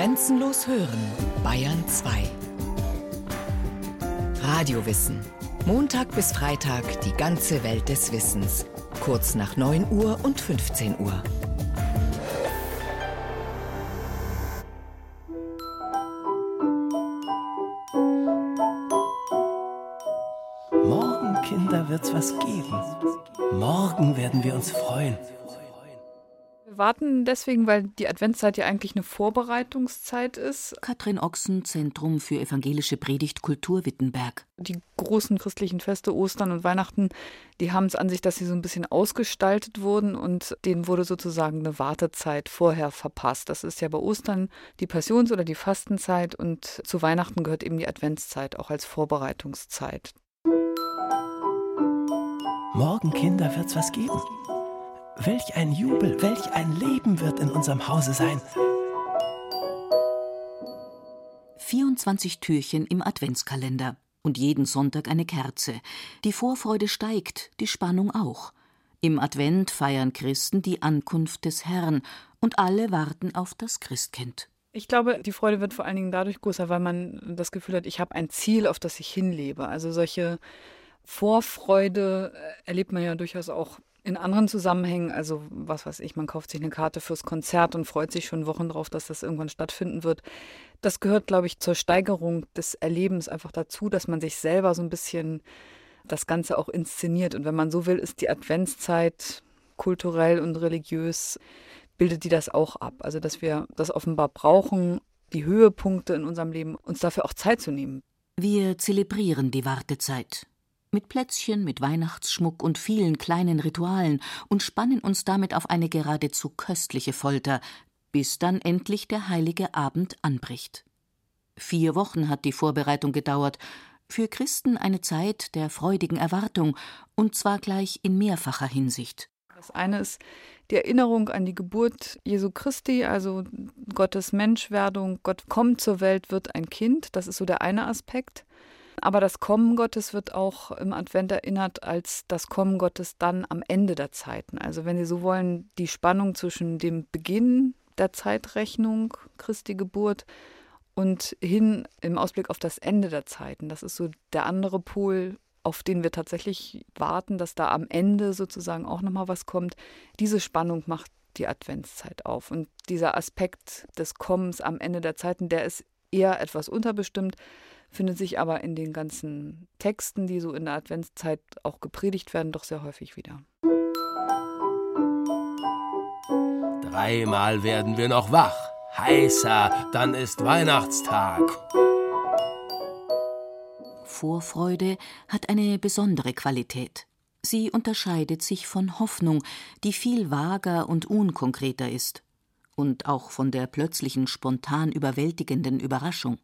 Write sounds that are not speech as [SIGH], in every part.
Grenzenlos hören, Bayern 2. Radiowissen. Montag bis Freitag die ganze Welt des Wissens. Kurz nach 9 Uhr und 15 Uhr. Morgen, Kinder, wird's was geben. Morgen werden wir uns freuen warten deswegen, weil die Adventszeit ja eigentlich eine Vorbereitungszeit ist. Katrin Ochsen, Zentrum für evangelische Predigt Kultur Wittenberg. Die großen christlichen Feste, Ostern und Weihnachten, die haben es an sich, dass sie so ein bisschen ausgestaltet wurden und denen wurde sozusagen eine Wartezeit vorher verpasst. Das ist ja bei Ostern die Passions- oder die Fastenzeit und zu Weihnachten gehört eben die Adventszeit auch als Vorbereitungszeit. Morgen, Kinder, wird's was geben. Welch ein Jubel, welch ein Leben wird in unserem Hause sein. 24 Türchen im Adventskalender und jeden Sonntag eine Kerze. Die Vorfreude steigt, die Spannung auch. Im Advent feiern Christen die Ankunft des Herrn und alle warten auf das Christkind. Ich glaube, die Freude wird vor allen Dingen dadurch größer, weil man das Gefühl hat, ich habe ein Ziel, auf das ich hinlebe. Also solche Vorfreude äh, erlebt man ja durchaus auch in anderen Zusammenhängen, also was weiß ich, man kauft sich eine Karte fürs Konzert und freut sich schon Wochen drauf, dass das irgendwann stattfinden wird. Das gehört, glaube ich, zur Steigerung des Erlebens einfach dazu, dass man sich selber so ein bisschen das Ganze auch inszeniert. Und wenn man so will, ist die Adventszeit kulturell und religiös, bildet die das auch ab. Also, dass wir das offenbar brauchen, die Höhepunkte in unserem Leben, uns dafür auch Zeit zu nehmen. Wir zelebrieren die Wartezeit mit Plätzchen, mit Weihnachtsschmuck und vielen kleinen Ritualen und spannen uns damit auf eine geradezu köstliche Folter, bis dann endlich der heilige Abend anbricht. Vier Wochen hat die Vorbereitung gedauert, für Christen eine Zeit der freudigen Erwartung, und zwar gleich in mehrfacher Hinsicht. Das eine ist die Erinnerung an die Geburt Jesu Christi, also Gottes Menschwerdung, Gott kommt zur Welt, wird ein Kind, das ist so der eine Aspekt. Aber das Kommen Gottes wird auch im Advent erinnert als das Kommen Gottes dann am Ende der Zeiten. Also wenn Sie so wollen, die Spannung zwischen dem Beginn der Zeitrechnung, Christi Geburt, und hin im Ausblick auf das Ende der Zeiten. Das ist so der andere Pol, auf den wir tatsächlich warten, dass da am Ende sozusagen auch nochmal was kommt. Diese Spannung macht die Adventszeit auf. Und dieser Aspekt des Kommens am Ende der Zeiten, der ist eher etwas unterbestimmt findet sich aber in den ganzen Texten, die so in der Adventszeit auch gepredigt werden, doch sehr häufig wieder. Dreimal werden wir noch wach. Heißer, dann ist Weihnachtstag. Vorfreude hat eine besondere Qualität. Sie unterscheidet sich von Hoffnung, die viel vager und unkonkreter ist, und auch von der plötzlichen spontan überwältigenden Überraschung.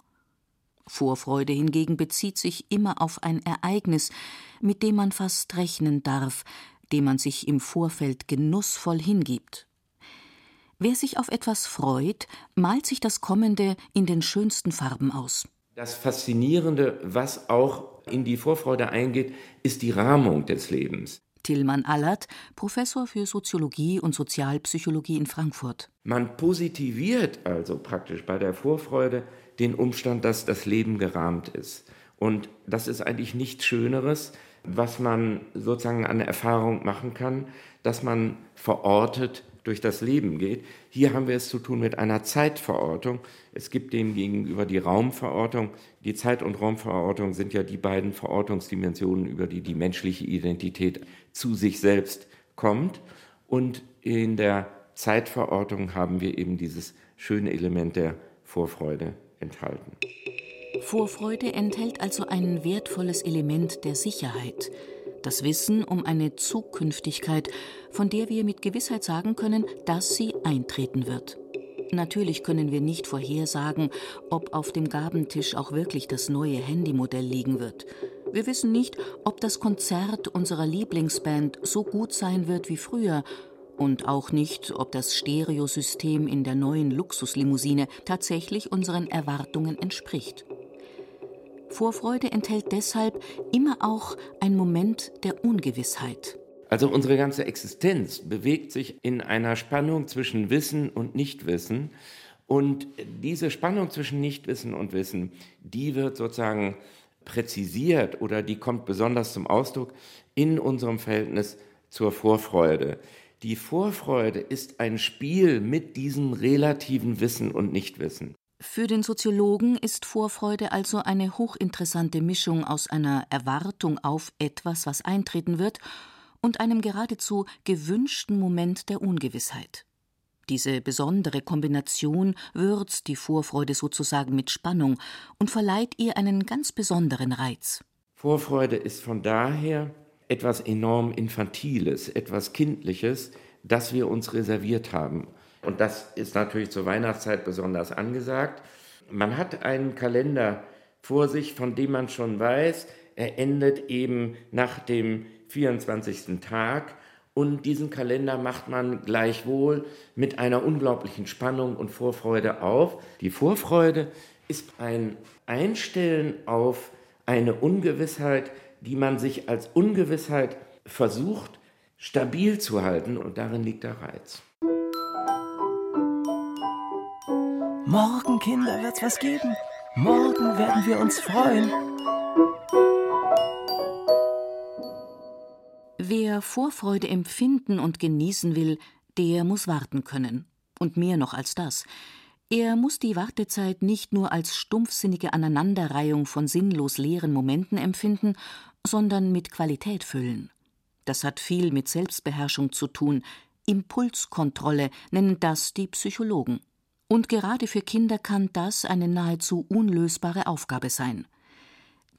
Vorfreude hingegen bezieht sich immer auf ein Ereignis, mit dem man fast rechnen darf, dem man sich im Vorfeld genussvoll hingibt. Wer sich auf etwas freut, malt sich das Kommende in den schönsten Farben aus. Das Faszinierende, was auch in die Vorfreude eingeht, ist die Rahmung des Lebens. Tillmann Allert, Professor für Soziologie und Sozialpsychologie in Frankfurt. Man positiviert also praktisch bei der Vorfreude den Umstand, dass das Leben gerahmt ist. Und das ist eigentlich nichts Schöneres, was man sozusagen an Erfahrung machen kann, dass man verortet durch das Leben geht. Hier haben wir es zu tun mit einer Zeitverortung. Es gibt dem gegenüber die Raumverortung. Die Zeit- und Raumverortung sind ja die beiden Verortungsdimensionen, über die die menschliche Identität zu sich selbst kommt. Und in der Zeitverortung haben wir eben dieses schöne Element der Vorfreude enthalten. Vorfreude enthält also ein wertvolles Element der Sicherheit, das Wissen um eine Zukünftigkeit, von der wir mit Gewissheit sagen können, dass sie eintreten wird. Natürlich können wir nicht vorhersagen, ob auf dem Gabentisch auch wirklich das neue Handymodell liegen wird. Wir wissen nicht, ob das Konzert unserer Lieblingsband so gut sein wird wie früher und auch nicht, ob das Stereosystem in der neuen Luxuslimousine tatsächlich unseren Erwartungen entspricht. Vorfreude enthält deshalb immer auch einen Moment der Ungewissheit. Also unsere ganze Existenz bewegt sich in einer Spannung zwischen Wissen und Nichtwissen. Und diese Spannung zwischen Nichtwissen und Wissen, die wird sozusagen präzisiert oder die kommt besonders zum Ausdruck in unserem Verhältnis zur Vorfreude. Die Vorfreude ist ein Spiel mit diesem relativen Wissen und Nichtwissen. Für den Soziologen ist Vorfreude also eine hochinteressante Mischung aus einer Erwartung auf etwas, was eintreten wird, und einem geradezu gewünschten Moment der Ungewissheit. Diese besondere Kombination würzt die Vorfreude sozusagen mit Spannung und verleiht ihr einen ganz besonderen Reiz. Vorfreude ist von daher etwas enorm Infantiles, etwas Kindliches, das wir uns reserviert haben. Und das ist natürlich zur Weihnachtszeit besonders angesagt. Man hat einen Kalender vor sich, von dem man schon weiß, er endet eben nach dem 24. Tag. Und diesen Kalender macht man gleichwohl mit einer unglaublichen Spannung und Vorfreude auf. Die Vorfreude ist ein Einstellen auf eine Ungewissheit, die man sich als Ungewissheit versucht stabil zu halten und darin liegt der Reiz. Morgen, Kinder, wird's was geben. Morgen werden wir uns freuen. Wer Vorfreude empfinden und genießen will, der muss warten können. Und mehr noch als das. Er muss die Wartezeit nicht nur als stumpfsinnige Aneinanderreihung von sinnlos leeren Momenten empfinden, sondern mit Qualität füllen. Das hat viel mit Selbstbeherrschung zu tun. Impulskontrolle nennen das die Psychologen. Und gerade für Kinder kann das eine nahezu unlösbare Aufgabe sein.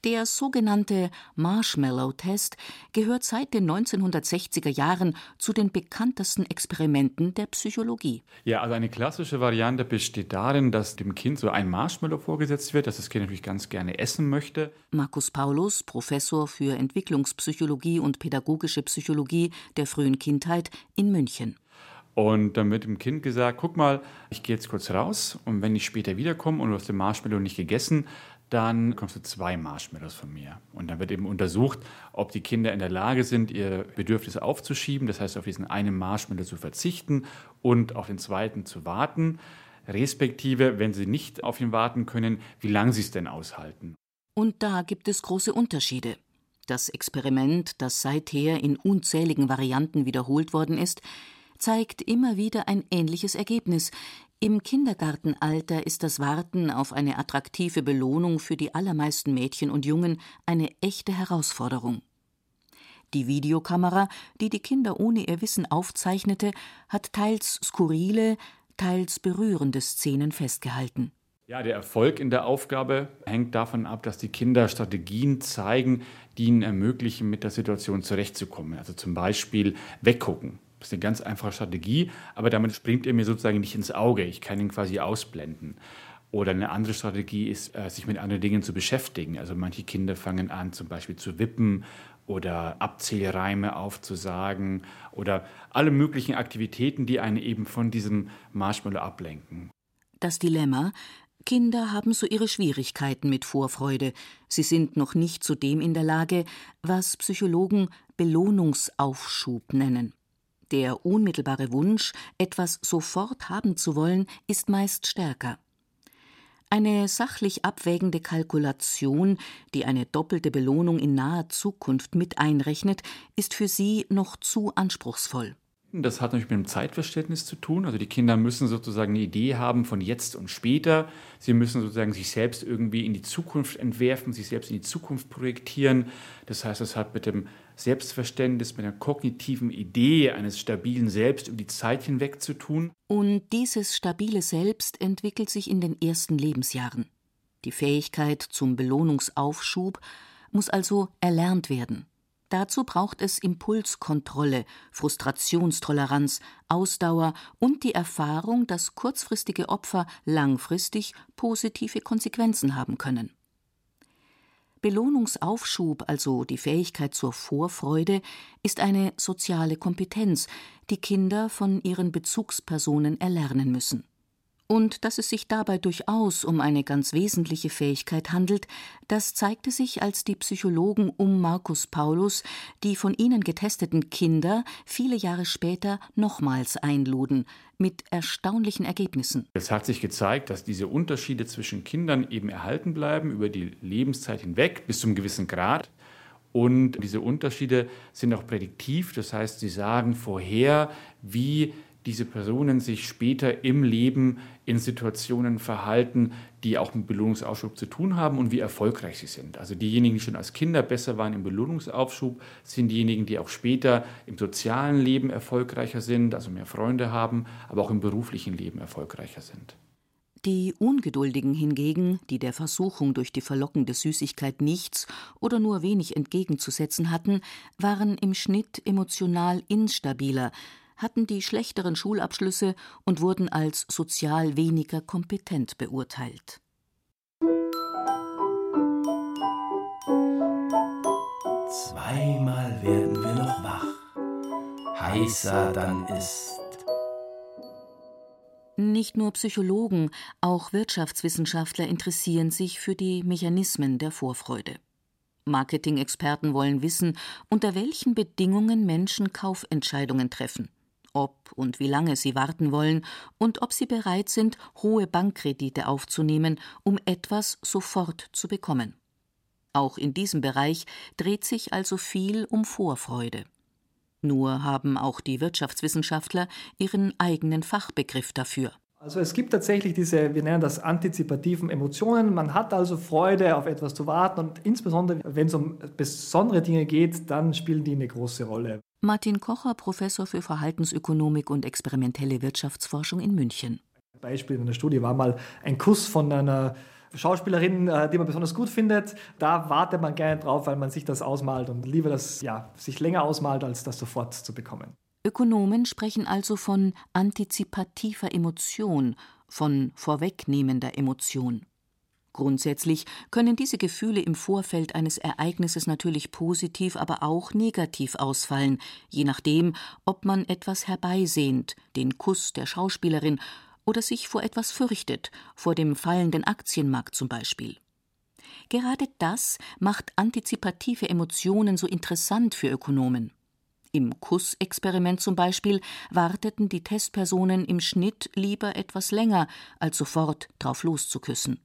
Der sogenannte Marshmallow-Test gehört seit den 1960er Jahren zu den bekanntesten Experimenten der Psychologie. Ja, also eine klassische Variante besteht darin, dass dem Kind so ein Marshmallow vorgesetzt wird, das das Kind natürlich ganz gerne essen möchte. Markus Paulus, Professor für Entwicklungspsychologie und pädagogische Psychologie der frühen Kindheit in München. Und dann wird dem Kind gesagt, guck mal, ich gehe jetzt kurz raus und wenn ich später wiederkomme und du hast den Marshmallow nicht gegessen, dann bekommst du zwei Marshmallows von mir. Und dann wird eben untersucht, ob die Kinder in der Lage sind, ihr Bedürfnis aufzuschieben, das heißt auf diesen einen Marshmallow zu verzichten und auf den zweiten zu warten, respektive, wenn sie nicht auf ihn warten können, wie lange sie es denn aushalten. Und da gibt es große Unterschiede. Das Experiment, das seither in unzähligen Varianten wiederholt worden ist, zeigt immer wieder ein ähnliches Ergebnis, im Kindergartenalter ist das Warten auf eine attraktive Belohnung für die allermeisten Mädchen und Jungen eine echte Herausforderung. Die Videokamera, die die Kinder ohne ihr Wissen aufzeichnete, hat teils skurrile, teils berührende Szenen festgehalten. Ja, der Erfolg in der Aufgabe hängt davon ab, dass die Kinder Strategien zeigen, die ihnen ermöglichen, mit der Situation zurechtzukommen. Also zum Beispiel weggucken. Das ist eine ganz einfache Strategie, aber damit springt er mir sozusagen nicht ins Auge. Ich kann ihn quasi ausblenden. Oder eine andere Strategie ist, äh, sich mit anderen Dingen zu beschäftigen. Also manche Kinder fangen an, zum Beispiel zu wippen oder Abzählreime aufzusagen oder alle möglichen Aktivitäten, die einen eben von diesem Marshmallow ablenken. Das Dilemma, Kinder haben so ihre Schwierigkeiten mit Vorfreude. Sie sind noch nicht zu dem in der Lage, was Psychologen Belohnungsaufschub nennen. Der unmittelbare Wunsch, etwas sofort haben zu wollen, ist meist stärker. Eine sachlich abwägende Kalkulation, die eine doppelte Belohnung in naher Zukunft mit einrechnet, ist für sie noch zu anspruchsvoll. Das hat natürlich mit dem Zeitverständnis zu tun. Also die Kinder müssen sozusagen eine Idee haben von jetzt und später. Sie müssen sozusagen sich selbst irgendwie in die Zukunft entwerfen, sich selbst in die Zukunft projektieren. Das heißt, es hat mit dem Selbstverständnis, mit der kognitiven Idee eines stabilen Selbst über die Zeit hinweg zu tun. Und dieses stabile Selbst entwickelt sich in den ersten Lebensjahren. Die Fähigkeit zum Belohnungsaufschub muss also erlernt werden. Dazu braucht es Impulskontrolle, Frustrationstoleranz, Ausdauer und die Erfahrung, dass kurzfristige Opfer langfristig positive Konsequenzen haben können. Belohnungsaufschub, also die Fähigkeit zur Vorfreude, ist eine soziale Kompetenz, die Kinder von ihren Bezugspersonen erlernen müssen. Und dass es sich dabei durchaus um eine ganz wesentliche Fähigkeit handelt, das zeigte sich, als die Psychologen um Marcus Paulus die von ihnen getesteten Kinder viele Jahre später nochmals einluden, mit erstaunlichen Ergebnissen. Es hat sich gezeigt, dass diese Unterschiede zwischen Kindern eben erhalten bleiben über die Lebenszeit hinweg bis zum gewissen Grad. Und diese Unterschiede sind auch prädiktiv, das heißt, sie sagen vorher, wie diese Personen sich später im Leben in Situationen verhalten, die auch mit Belohnungsaufschub zu tun haben und wie erfolgreich sie sind. Also diejenigen, die schon als Kinder besser waren im Belohnungsaufschub, sind diejenigen, die auch später im sozialen Leben erfolgreicher sind, also mehr Freunde haben, aber auch im beruflichen Leben erfolgreicher sind. Die Ungeduldigen hingegen, die der Versuchung durch die verlockende Süßigkeit nichts oder nur wenig entgegenzusetzen hatten, waren im Schnitt emotional instabiler, hatten die schlechteren Schulabschlüsse und wurden als sozial weniger kompetent beurteilt. Zweimal werden wir noch wach. Heißer dann ist. Nicht nur Psychologen, auch Wirtschaftswissenschaftler interessieren sich für die Mechanismen der Vorfreude. Marketing-Experten wollen wissen, unter welchen Bedingungen Menschen Kaufentscheidungen treffen ob und wie lange sie warten wollen und ob sie bereit sind, hohe Bankkredite aufzunehmen, um etwas sofort zu bekommen. Auch in diesem Bereich dreht sich also viel um Vorfreude. Nur haben auch die Wirtschaftswissenschaftler ihren eigenen Fachbegriff dafür. Also es gibt tatsächlich diese, wir nennen das antizipativen Emotionen. Man hat also Freude, auf etwas zu warten und insbesondere, wenn es um besondere Dinge geht, dann spielen die eine große Rolle. Martin Kocher, Professor für Verhaltensökonomik und experimentelle Wirtschaftsforschung in München. Ein Beispiel in der Studie war mal ein Kuss von einer Schauspielerin, äh, die man besonders gut findet. Da wartet man gerne drauf, weil man sich das ausmalt und lieber das ja, sich länger ausmalt, als das sofort zu bekommen. Ökonomen sprechen also von antizipativer Emotion, von vorwegnehmender Emotion. Grundsätzlich können diese Gefühle im Vorfeld eines Ereignisses natürlich positiv, aber auch negativ ausfallen, je nachdem, ob man etwas herbeisehnt, den Kuss der Schauspielerin, oder sich vor etwas fürchtet, vor dem fallenden Aktienmarkt zum Beispiel. Gerade das macht antizipative Emotionen so interessant für Ökonomen. Im Kussexperiment zum Beispiel warteten die Testpersonen im Schnitt lieber etwas länger, als sofort drauf loszuküssen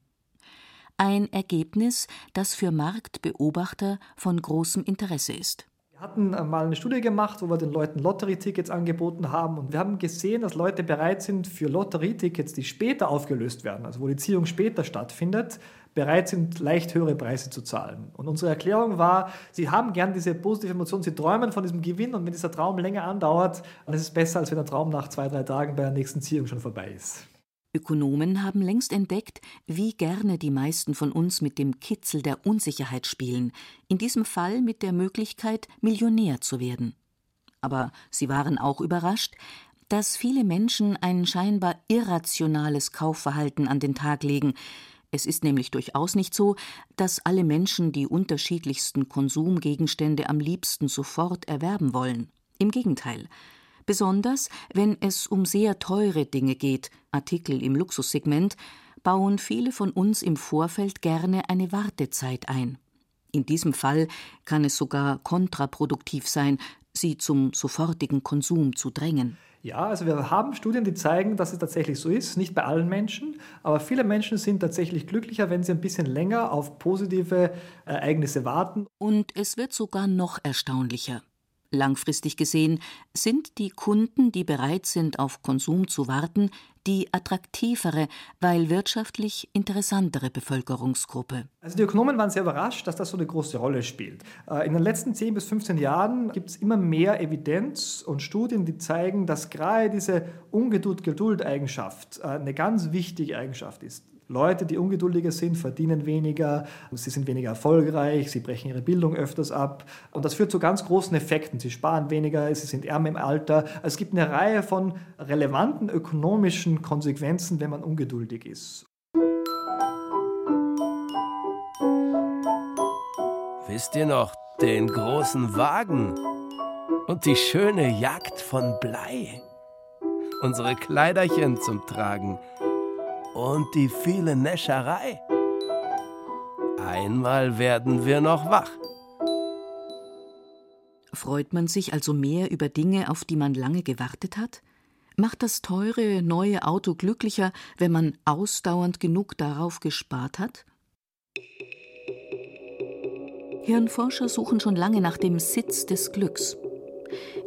ein Ergebnis, das für Marktbeobachter von großem Interesse ist. Wir hatten äh, mal eine Studie gemacht, wo wir den Leuten Lotterietickets angeboten haben und wir haben gesehen, dass Leute bereit sind für Lotterietickets, die später aufgelöst werden, also wo die Ziehung später stattfindet, bereit sind, leicht höhere Preise zu zahlen. Und unsere Erklärung war, sie haben gern diese positive Emotion, sie träumen von diesem Gewinn und wenn dieser Traum länger andauert, dann ist es besser, als wenn der Traum nach zwei, drei Tagen bei der nächsten Ziehung schon vorbei ist. Ökonomen haben längst entdeckt, wie gerne die meisten von uns mit dem Kitzel der Unsicherheit spielen, in diesem Fall mit der Möglichkeit, Millionär zu werden. Aber sie waren auch überrascht, dass viele Menschen ein scheinbar irrationales Kaufverhalten an den Tag legen. Es ist nämlich durchaus nicht so, dass alle Menschen die unterschiedlichsten Konsumgegenstände am liebsten sofort erwerben wollen. Im Gegenteil, Besonders wenn es um sehr teure Dinge geht, Artikel im Luxussegment, bauen viele von uns im Vorfeld gerne eine Wartezeit ein. In diesem Fall kann es sogar kontraproduktiv sein, sie zum sofortigen Konsum zu drängen. Ja, also wir haben Studien, die zeigen, dass es tatsächlich so ist. Nicht bei allen Menschen, aber viele Menschen sind tatsächlich glücklicher, wenn sie ein bisschen länger auf positive Ereignisse warten. Und es wird sogar noch erstaunlicher. Langfristig gesehen sind die Kunden, die bereit sind, auf Konsum zu warten, die attraktivere, weil wirtschaftlich interessantere Bevölkerungsgruppe. Also die Ökonomen waren sehr überrascht, dass das so eine große Rolle spielt. Äh, in den letzten 10 bis 15 Jahren gibt es immer mehr Evidenz und Studien, die zeigen, dass gerade diese Ungeduld-Geduld-Eigenschaft äh, eine ganz wichtige Eigenschaft ist. Leute, die ungeduldiger sind, verdienen weniger, sie sind weniger erfolgreich, sie brechen ihre Bildung öfters ab. Und das führt zu ganz großen Effekten. Sie sparen weniger, sie sind ärmer im Alter. Es gibt eine Reihe von relevanten ökonomischen Konsequenzen, wenn man ungeduldig ist. Wisst ihr noch den großen Wagen und die schöne Jagd von Blei? Unsere Kleiderchen zum Tragen Und die viele Näscherei. Einmal werden wir noch wach. Freut man sich also mehr über Dinge, auf die man lange gewartet hat? Macht das teure neue Auto glücklicher, wenn man ausdauernd genug darauf gespart hat? Hirnforscher suchen schon lange nach dem Sitz des Glücks.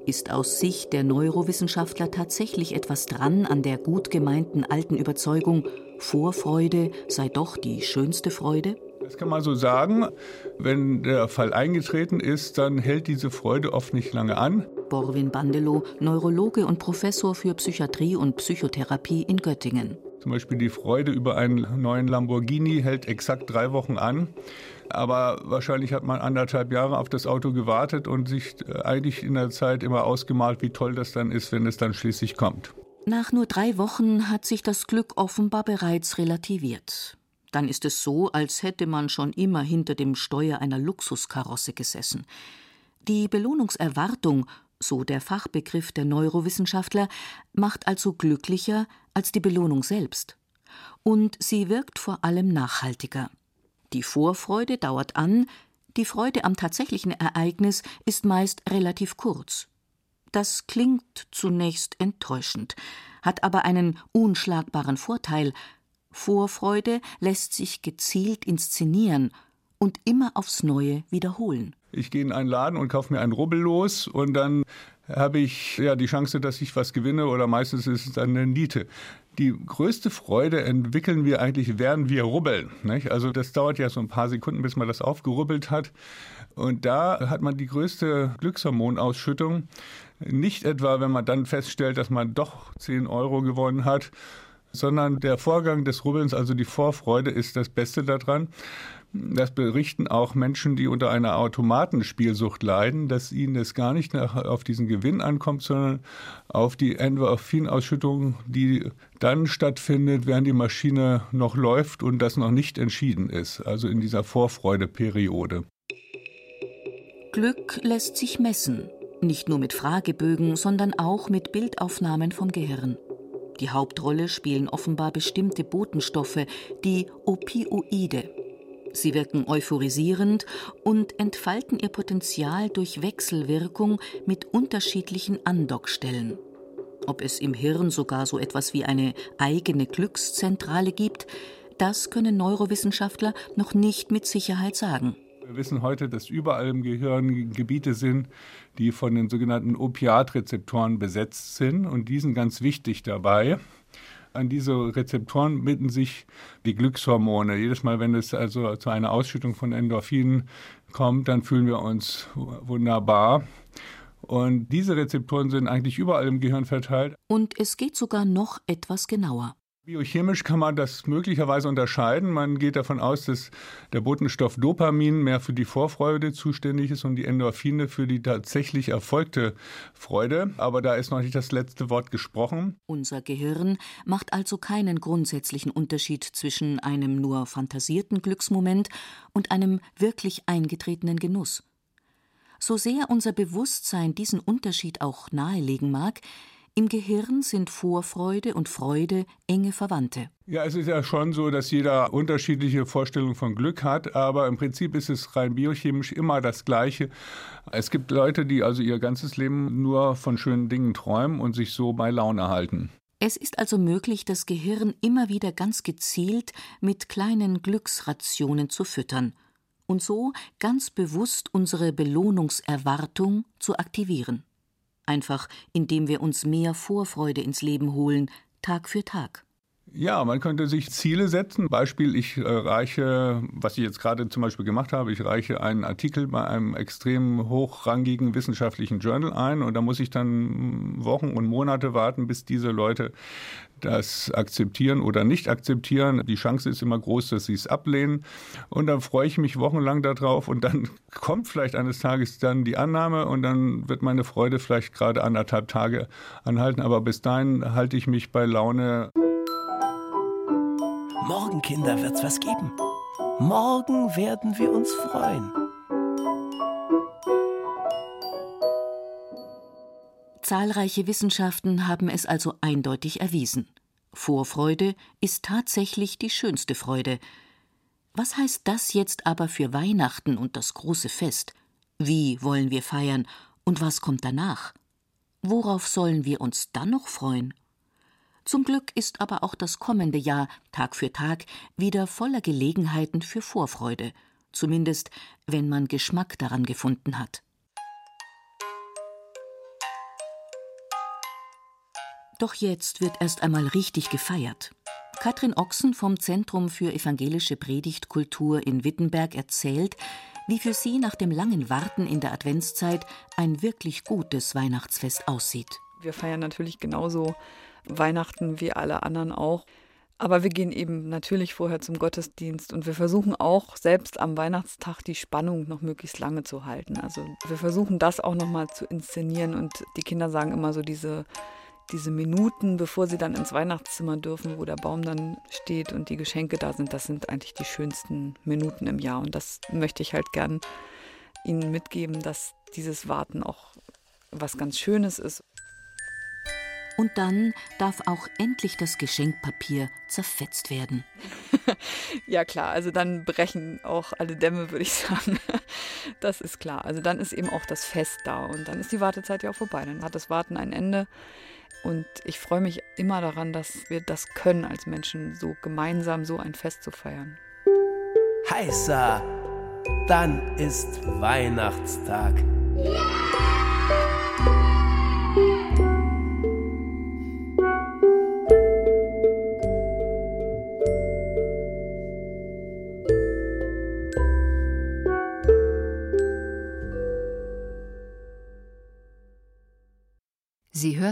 Ist aus Sicht der Neurowissenschaftler tatsächlich etwas dran an der gut gemeinten alten Überzeugung, Vorfreude sei doch die schönste Freude? Das kann man so sagen. Wenn der Fall eingetreten ist, dann hält diese Freude oft nicht lange an. Borwin Bandelow, Neurologe und Professor für Psychiatrie und Psychotherapie in Göttingen. Zum Beispiel die Freude über einen neuen Lamborghini hält exakt drei Wochen an. Aber wahrscheinlich hat man anderthalb Jahre auf das Auto gewartet und sich äh, eigentlich in der Zeit immer ausgemalt, wie toll das dann ist, wenn es dann schließlich kommt. Nach nur drei Wochen hat sich das Glück offenbar bereits relativiert. Dann ist es so, als hätte man schon immer hinter dem Steuer einer Luxuskarosse gesessen. Die Belohnungserwartung, so der Fachbegriff der Neurowissenschaftler, macht also glücklicher als die Belohnung selbst. Und sie wirkt vor allem nachhaltiger. Die Vorfreude dauert an, die Freude am tatsächlichen Ereignis ist meist relativ kurz. Das klingt zunächst enttäuschend, hat aber einen unschlagbaren Vorteil. Vorfreude lässt sich gezielt inszenieren und immer aufs Neue wiederholen. Ich gehe in einen Laden und kaufe mir ein Rubbel los und dann habe ich ja die Chance, dass ich was gewinne oder meistens ist es dann eine Niete. Die größte Freude entwickeln wir eigentlich, während wir rubbeln. Nicht? Also das dauert ja so ein paar Sekunden, bis man das aufgerubbelt hat. Und da hat man die größte Glückshormonausschüttung. Nicht etwa, wenn man dann feststellt, dass man doch 10 Euro gewonnen hat, sondern der Vorgang des Rubbelns, also die Vorfreude, ist das Beste daran. Das berichten auch Menschen, die unter einer Automatenspielsucht leiden, dass ihnen es gar nicht auf diesen Gewinn ankommt, sondern auf die Endorphinausschüttung, die dann stattfindet, während die Maschine noch läuft und das noch nicht entschieden ist, also in dieser Vorfreudeperiode. Glück lässt sich messen, nicht nur mit Fragebögen, sondern auch mit Bildaufnahmen vom Gehirn. Die Hauptrolle spielen offenbar bestimmte Botenstoffe, die Opioide. Sie wirken euphorisierend und entfalten ihr Potenzial durch Wechselwirkung mit unterschiedlichen Andockstellen. Ob es im Hirn sogar so etwas wie eine eigene Glückszentrale gibt, das können Neurowissenschaftler noch nicht mit Sicherheit sagen. Wir wissen heute, dass überall im Gehirn Gebiete sind, die von den sogenannten Opiatrezeptoren besetzt sind und die sind ganz wichtig dabei an diese Rezeptoren binden sich die Glückshormone. Jedes Mal, wenn es also zu einer Ausschüttung von Endorphinen kommt, dann fühlen wir uns wunderbar. Und diese Rezeptoren sind eigentlich überall im Gehirn verteilt. Und es geht sogar noch etwas genauer. Biochemisch kann man das möglicherweise unterscheiden. Man geht davon aus, dass der Botenstoff Dopamin mehr für die Vorfreude zuständig ist und die Endorphine für die tatsächlich erfolgte Freude. Aber da ist noch nicht das letzte Wort gesprochen. Unser Gehirn macht also keinen grundsätzlichen Unterschied zwischen einem nur fantasierten Glücksmoment und einem wirklich eingetretenen Genuss. So sehr unser Bewusstsein diesen Unterschied auch nahelegen mag, im Gehirn sind Vorfreude und Freude enge Verwandte. Ja, es ist ja schon so, dass jeder unterschiedliche Vorstellungen von Glück hat, aber im Prinzip ist es rein biochemisch immer das Gleiche. Es gibt Leute, die also ihr ganzes Leben nur von schönen Dingen träumen und sich so bei Laune halten. Es ist also möglich, das Gehirn immer wieder ganz gezielt mit kleinen Glücksrationen zu füttern und so ganz bewusst unsere Belohnungserwartung zu aktivieren einfach indem wir uns mehr Vorfreude ins Leben holen, Tag für Tag. Ja, man könnte sich Ziele setzen. Beispiel, ich äh, reiche, was ich jetzt gerade zum Beispiel gemacht habe, ich reiche einen Artikel bei einem extrem hochrangigen wissenschaftlichen Journal ein und da muss ich dann Wochen und Monate warten, bis diese Leute das akzeptieren oder nicht akzeptieren. Die Chance ist immer groß, dass sie es ablehnen. Und dann freue ich mich wochenlang darauf und dann [LAUGHS] kommt vielleicht eines Tages dann die Annahme und dann wird meine Freude vielleicht gerade anderthalb Tage anhalten. Aber bis dahin halte ich mich bei Laune. Morgen, Kinder, wird's was geben. Morgen werden wir uns freuen. Zahlreiche Wissenschaften haben es also eindeutig erwiesen. Vorfreude ist tatsächlich die schönste Freude. Was heißt das jetzt aber für Weihnachten und das große Fest? Wie wollen wir feiern und was kommt danach? Worauf sollen wir uns dann noch freuen? Zum Glück ist aber auch das kommende Jahr Tag für Tag wieder voller Gelegenheiten für Vorfreude, zumindest wenn man Geschmack daran gefunden hat. Doch jetzt wird erst einmal richtig gefeiert. Katrin Ochsen vom Zentrum für evangelische Predigtkultur in Wittenberg erzählt, wie für sie nach dem langen Warten in der Adventszeit ein wirklich gutes Weihnachtsfest aussieht. Wir feiern natürlich genauso Weihnachten wie alle anderen auch. Aber wir gehen eben natürlich vorher zum Gottesdienst und wir versuchen auch selbst am Weihnachtstag die Spannung noch möglichst lange zu halten. Also wir versuchen das auch nochmal zu inszenieren und die Kinder sagen immer so diese diese Minuten, bevor sie dann ins Weihnachtszimmer dürfen, wo der Baum dann steht und die Geschenke da sind, das sind eigentlich die schönsten Minuten im Jahr. Und das möchte ich halt gern Ihnen mitgeben, dass dieses Warten auch was ganz Schönes ist. Und dann darf auch endlich das Geschenkpapier zerfetzt werden. [LAUGHS] ja klar, also dann brechen auch alle Dämme, würde ich [LAUGHS] sagen. Das ist klar. Also dann ist eben auch das Fest da und dann ist die Wartezeit ja auch vorbei. Dann hat das Warten ein Ende. Und ich freue mich immer daran, dass wir das können, als Menschen so gemeinsam so ein Fest zu feiern. Heißer, dann ist Weihnachtstag. Sie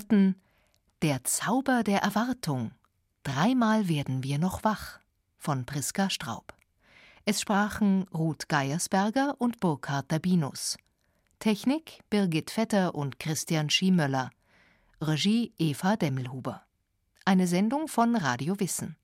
hörten der Zauber der Erwartung. Dreimal werden wir noch wach von Priska Straub. Es sprachen Ruth Geiersberger und Burkhard Dabinus. Technik Birgit Vetter und Christian Schiemöller. Regie Eva Demmelhuber. Eine Sendung von Radio Wissen.